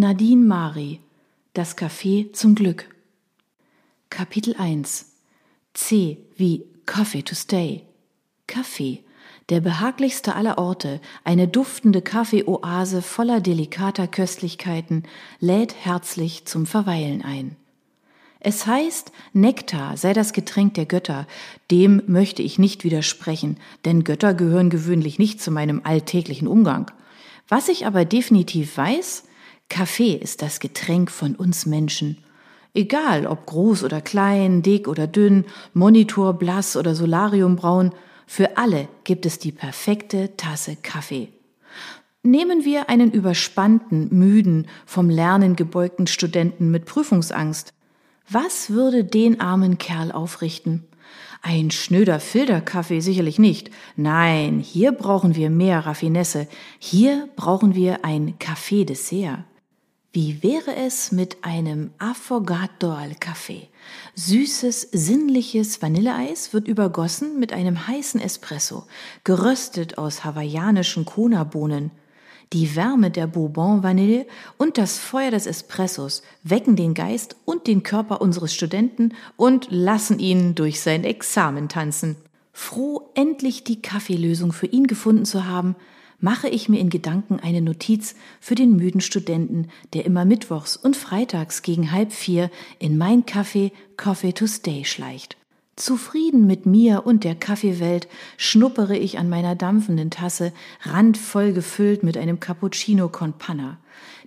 Nadine Mari Das Café zum Glück Kapitel 1 C wie Coffee to Stay Kaffee der behaglichste aller Orte, eine duftende Kaffeeoase voller delikater Köstlichkeiten, lädt herzlich zum Verweilen ein. Es heißt, Nektar sei das Getränk der Götter. Dem möchte ich nicht widersprechen, denn Götter gehören gewöhnlich nicht zu meinem alltäglichen Umgang. Was ich aber definitiv weiß, Kaffee ist das Getränk von uns Menschen. Egal ob groß oder klein, dick oder dünn, Monitor blass oder Solariumbraun, für alle gibt es die perfekte Tasse Kaffee. Nehmen wir einen überspannten, müden, vom Lernen gebeugten Studenten mit Prüfungsangst. Was würde den armen Kerl aufrichten? Ein schnöder Filterkaffee sicherlich nicht. Nein, hier brauchen wir mehr Raffinesse. Hier brauchen wir ein Kaffee-Dessert. Wie wäre es mit einem Affogato al Café? Süßes, sinnliches Vanilleeis wird übergossen mit einem heißen Espresso, geröstet aus hawaiianischen Kona-Bohnen. Die Wärme der Bourbon-Vanille und das Feuer des Espressos wecken den Geist und den Körper unseres Studenten und lassen ihn durch sein Examen tanzen. Froh, endlich die Kaffeelösung für ihn gefunden zu haben, mache ich mir in Gedanken eine Notiz für den müden Studenten, der immer mittwochs und freitags gegen halb vier in mein Café Coffee to Stay schleicht. Zufrieden mit mir und der Kaffeewelt schnuppere ich an meiner dampfenden Tasse, randvoll gefüllt mit einem Cappuccino con Panna.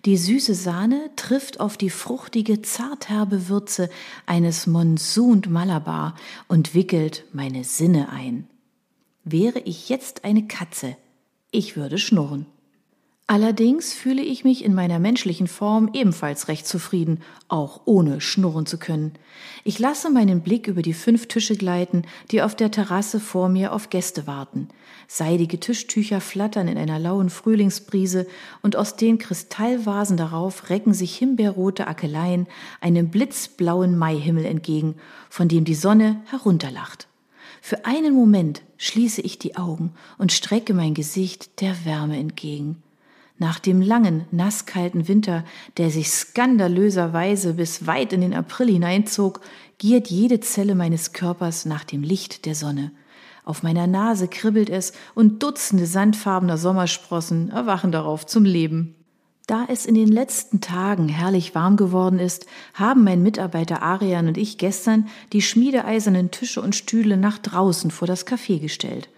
Die süße Sahne trifft auf die fruchtige, zartherbe Würze eines Monsun Malabar und wickelt meine Sinne ein. Wäre ich jetzt eine Katze, ich würde schnurren. Allerdings fühle ich mich in meiner menschlichen Form ebenfalls recht zufrieden, auch ohne schnurren zu können. Ich lasse meinen Blick über die fünf Tische gleiten, die auf der Terrasse vor mir auf Gäste warten. Seidige Tischtücher flattern in einer lauen Frühlingsbrise und aus den Kristallvasen darauf recken sich himbeerrote Akeleien einem blitzblauen Maihimmel entgegen, von dem die Sonne herunterlacht. Für einen Moment schließe ich die Augen und strecke mein Gesicht der Wärme entgegen. Nach dem langen, nasskalten Winter, der sich skandalöserweise bis weit in den April hineinzog, giert jede Zelle meines Körpers nach dem Licht der Sonne. Auf meiner Nase kribbelt es und Dutzende sandfarbener Sommersprossen erwachen darauf zum Leben. Da es in den letzten Tagen herrlich warm geworden ist, haben mein Mitarbeiter Arian und ich gestern die schmiedeeisernen Tische und Stühle nach draußen vor das Café gestellt.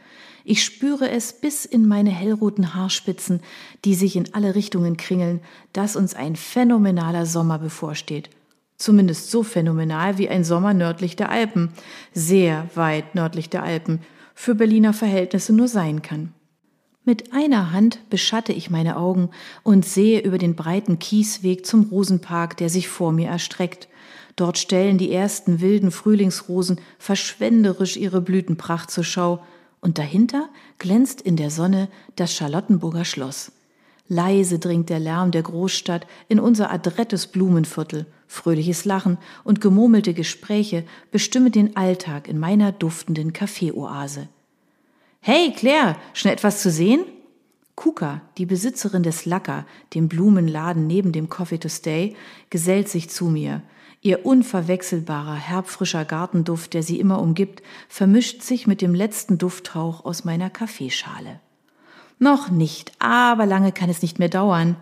Ich spüre es bis in meine hellroten Haarspitzen, die sich in alle Richtungen kringeln, dass uns ein phänomenaler Sommer bevorsteht. Zumindest so phänomenal wie ein Sommer nördlich der Alpen, sehr weit nördlich der Alpen, für Berliner Verhältnisse nur sein kann. Mit einer Hand beschatte ich meine Augen und sehe über den breiten Kiesweg zum Rosenpark, der sich vor mir erstreckt. Dort stellen die ersten wilden Frühlingsrosen verschwenderisch ihre Blütenpracht zur Schau, und dahinter glänzt in der Sonne das Charlottenburger Schloss. Leise dringt der Lärm der Großstadt in unser adrettes Blumenviertel. Fröhliches Lachen und gemurmelte Gespräche bestimmen den Alltag in meiner duftenden Kaffeeoase. Hey, Claire, schon etwas zu sehen? Kuka, die Besitzerin des Lacker, dem Blumenladen neben dem Coffee to Stay, gesellt sich zu mir. Ihr unverwechselbarer, herbfrischer Gartenduft, der sie immer umgibt, vermischt sich mit dem letzten Dufthauch aus meiner Kaffeeschale. Noch nicht, aber lange kann es nicht mehr dauern.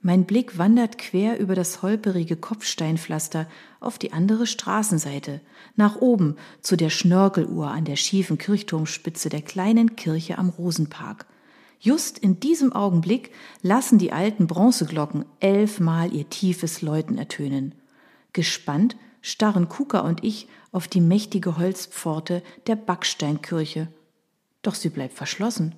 Mein Blick wandert quer über das holperige Kopfsteinpflaster auf die andere Straßenseite, nach oben zu der Schnörkeluhr an der schiefen Kirchturmspitze der kleinen Kirche am Rosenpark. Just in diesem Augenblick lassen die alten Bronzeglocken elfmal ihr tiefes Läuten ertönen. Gespannt starren Kuka und ich auf die mächtige Holzpforte der Backsteinkirche. Doch sie bleibt verschlossen.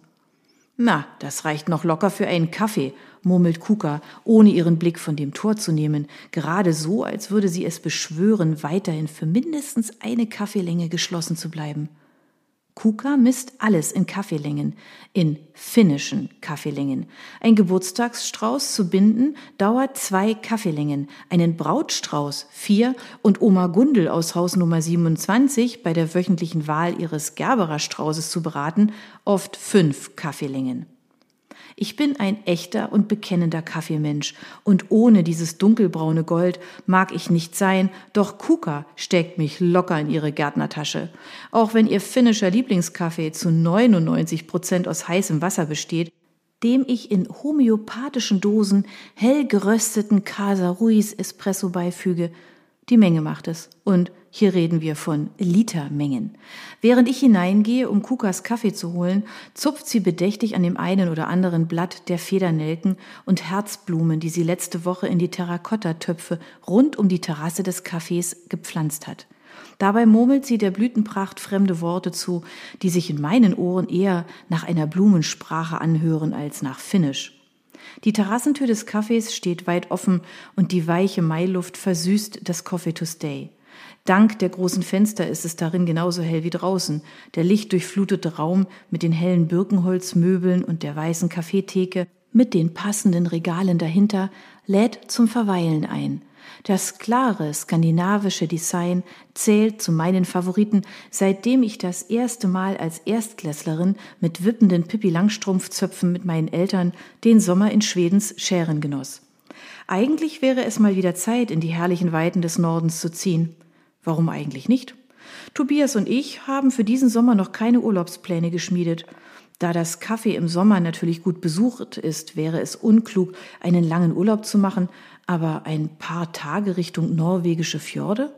Na, das reicht noch locker für einen Kaffee, murmelt Kuka, ohne ihren Blick von dem Tor zu nehmen, gerade so, als würde sie es beschwören, weiterhin für mindestens eine Kaffeelänge geschlossen zu bleiben. Kuka misst alles in Kaffeelängen, in finnischen Kaffeelängen. Ein Geburtstagsstrauß zu binden dauert zwei Kaffeelängen, einen Brautstrauß vier und Oma Gundel aus Haus Nummer 27 bei der wöchentlichen Wahl ihres Gerberer Straußes zu beraten oft fünf Kaffeelängen. Ich bin ein echter und bekennender Kaffeemensch und ohne dieses dunkelbraune Gold mag ich nicht sein, doch Kuka steckt mich locker in ihre Gärtnertasche. Auch wenn ihr finnischer Lieblingskaffee zu 99 Prozent aus heißem Wasser besteht, dem ich in homöopathischen Dosen hell gerösteten Casa Ruiz Espresso beifüge, die Menge macht es. Und hier reden wir von Litermengen. Während ich hineingehe, um Kukas Kaffee zu holen, zupft sie bedächtig an dem einen oder anderen Blatt der Federnelken und Herzblumen, die sie letzte Woche in die Terrakotta-Töpfe rund um die Terrasse des Cafés gepflanzt hat. Dabei murmelt sie der Blütenpracht fremde Worte zu, die sich in meinen Ohren eher nach einer Blumensprache anhören als nach Finnisch. Die Terrassentür des Cafés steht weit offen und die weiche Mailuft versüßt das Coffee to Stay. Dank der großen Fenster ist es darin genauso hell wie draußen. Der lichtdurchflutete Raum mit den hellen Birkenholzmöbeln und der weißen Kaffeetheke mit den passenden Regalen dahinter lädt zum Verweilen ein. Das klare skandinavische Design zählt zu meinen Favoriten, seitdem ich das erste Mal als Erstklässlerin mit wippenden Pippi Langstrumpfzöpfen mit meinen Eltern den Sommer in Schwedens Schären genoss. Eigentlich wäre es mal wieder Zeit, in die herrlichen Weiten des Nordens zu ziehen. Warum eigentlich nicht? Tobias und ich haben für diesen Sommer noch keine Urlaubspläne geschmiedet. Da das Kaffee im Sommer natürlich gut besucht ist, wäre es unklug, einen langen Urlaub zu machen, aber ein paar Tage Richtung norwegische Fjorde?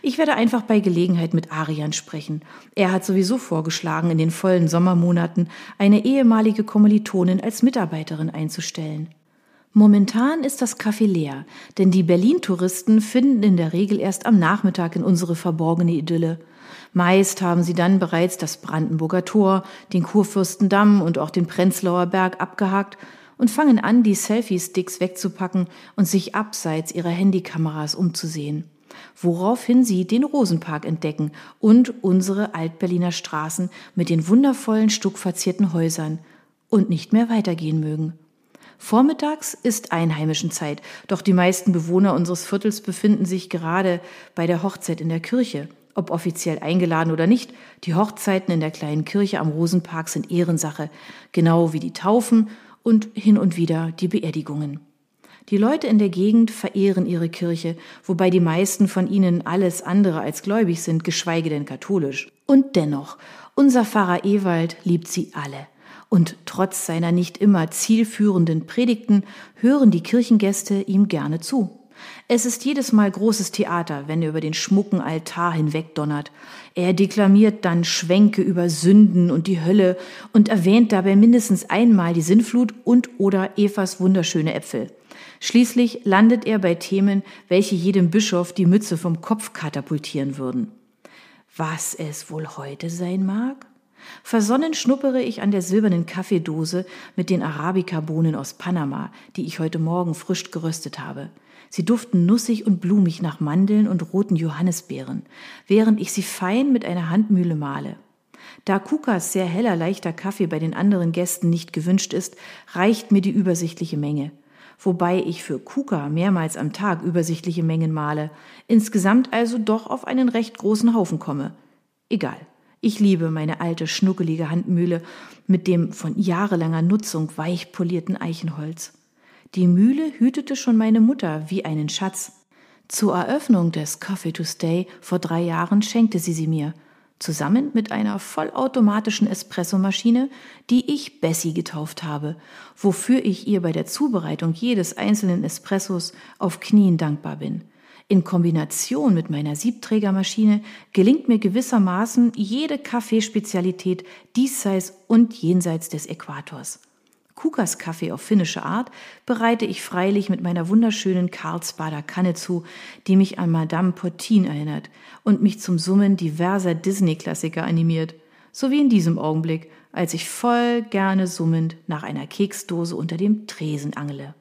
Ich werde einfach bei Gelegenheit mit Arian sprechen. Er hat sowieso vorgeschlagen, in den vollen Sommermonaten eine ehemalige Kommilitonin als Mitarbeiterin einzustellen. Momentan ist das Café leer, denn die Berlin-Touristen finden in der Regel erst am Nachmittag in unsere verborgene Idylle. Meist haben sie dann bereits das Brandenburger Tor, den Kurfürstendamm und auch den Prenzlauer Berg abgehakt und fangen an, die Selfie-Sticks wegzupacken und sich abseits ihrer Handykameras umzusehen. Woraufhin sie den Rosenpark entdecken und unsere Altberliner Straßen mit den wundervollen stuckverzierten Häusern und nicht mehr weitergehen mögen. Vormittags ist einheimischen Zeit, doch die meisten Bewohner unseres Viertels befinden sich gerade bei der Hochzeit in der Kirche. Ob offiziell eingeladen oder nicht, die Hochzeiten in der kleinen Kirche am Rosenpark sind Ehrensache, genau wie die Taufen und hin und wieder die Beerdigungen. Die Leute in der Gegend verehren ihre Kirche, wobei die meisten von ihnen alles andere als gläubig sind, geschweige denn katholisch. Und dennoch, unser Pfarrer Ewald liebt sie alle und trotz seiner nicht immer zielführenden Predigten hören die Kirchengäste ihm gerne zu. Es ist jedes Mal großes Theater, wenn er über den schmucken Altar hinwegdonnert. Er deklamiert dann Schwänke über Sünden und die Hölle und erwähnt dabei mindestens einmal die Sinnflut und oder Evas wunderschöne Äpfel. Schließlich landet er bei Themen, welche jedem Bischof die Mütze vom Kopf katapultieren würden. Was es wohl heute sein mag? Versonnen schnuppere ich an der silbernen Kaffeedose mit den Arabica-Bohnen aus Panama, die ich heute Morgen frisch geröstet habe. Sie duften nussig und blumig nach Mandeln und roten Johannisbeeren, während ich sie fein mit einer Handmühle male. Da Kukas sehr heller, leichter Kaffee bei den anderen Gästen nicht gewünscht ist, reicht mir die übersichtliche Menge. Wobei ich für Kuka mehrmals am Tag übersichtliche Mengen male, insgesamt also doch auf einen recht großen Haufen komme. Egal. Ich liebe meine alte, schnuckelige Handmühle mit dem von jahrelanger Nutzung weich polierten Eichenholz. Die Mühle hütete schon meine Mutter wie einen Schatz. Zur Eröffnung des Coffee to Stay vor drei Jahren schenkte sie sie mir, zusammen mit einer vollautomatischen Espressomaschine, die ich Bessie getauft habe, wofür ich ihr bei der Zubereitung jedes einzelnen Espressos auf Knien dankbar bin. In Kombination mit meiner Siebträgermaschine gelingt mir gewissermaßen jede Kaffeespezialität diesseits und jenseits des Äquators. Kukas Kaffee auf finnische Art bereite ich freilich mit meiner wunderschönen Karlsbader Kanne zu, die mich an Madame Pottin erinnert und mich zum Summen diverser Disney-Klassiker animiert. So wie in diesem Augenblick, als ich voll gerne summend nach einer Keksdose unter dem Tresen angle.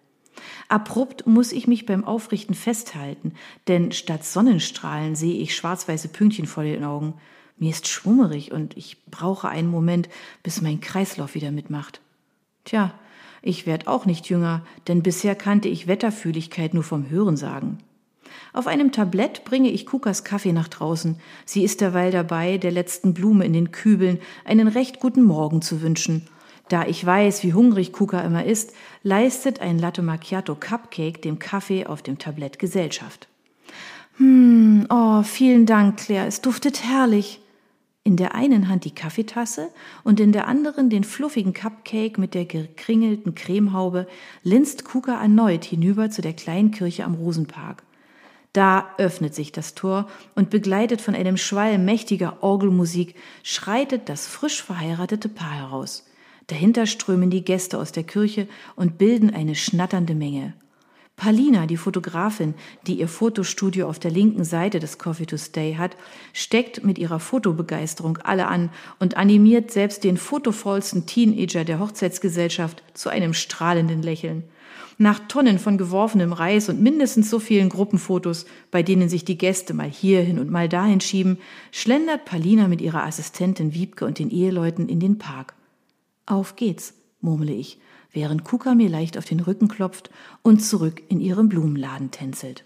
Abrupt muss ich mich beim Aufrichten festhalten, denn statt Sonnenstrahlen sehe ich schwarz-weiße Pünktchen vor den Augen. Mir ist schwummerig und ich brauche einen Moment, bis mein Kreislauf wieder mitmacht. Tja, ich werd auch nicht jünger, denn bisher kannte ich Wetterfühligkeit nur vom Hörensagen. Auf einem Tablett bringe ich Kukas Kaffee nach draußen. Sie ist derweil dabei, der letzten Blume in den Kübeln einen recht guten Morgen zu wünschen Da ich weiß, wie hungrig Kuka immer ist, leistet ein Latte Macchiato Cupcake dem Kaffee auf dem Tablett Gesellschaft. Hm, oh, vielen Dank, Claire, es duftet herrlich. In der einen Hand die Kaffeetasse und in der anderen den fluffigen Cupcake mit der gekringelten Cremehaube linst Kuka erneut hinüber zu der kleinen Kirche am Rosenpark. Da öffnet sich das Tor und begleitet von einem Schwall mächtiger Orgelmusik schreitet das frisch verheiratete Paar heraus. Dahinter strömen die Gäste aus der Kirche und bilden eine schnatternde Menge. Palina, die Fotografin, die ihr Fotostudio auf der linken Seite des Coffee to Stay hat, steckt mit ihrer Fotobegeisterung alle an und animiert selbst den fotovollsten Teenager der Hochzeitsgesellschaft zu einem strahlenden Lächeln. Nach Tonnen von geworfenem Reis und mindestens so vielen Gruppenfotos, bei denen sich die Gäste mal hierhin und mal dahin schieben, schlendert Palina mit ihrer Assistentin Wiebke und den Eheleuten in den Park. Auf geht's, murmle ich, während Kuka mir leicht auf den Rücken klopft und zurück in ihren Blumenladen tänzelt.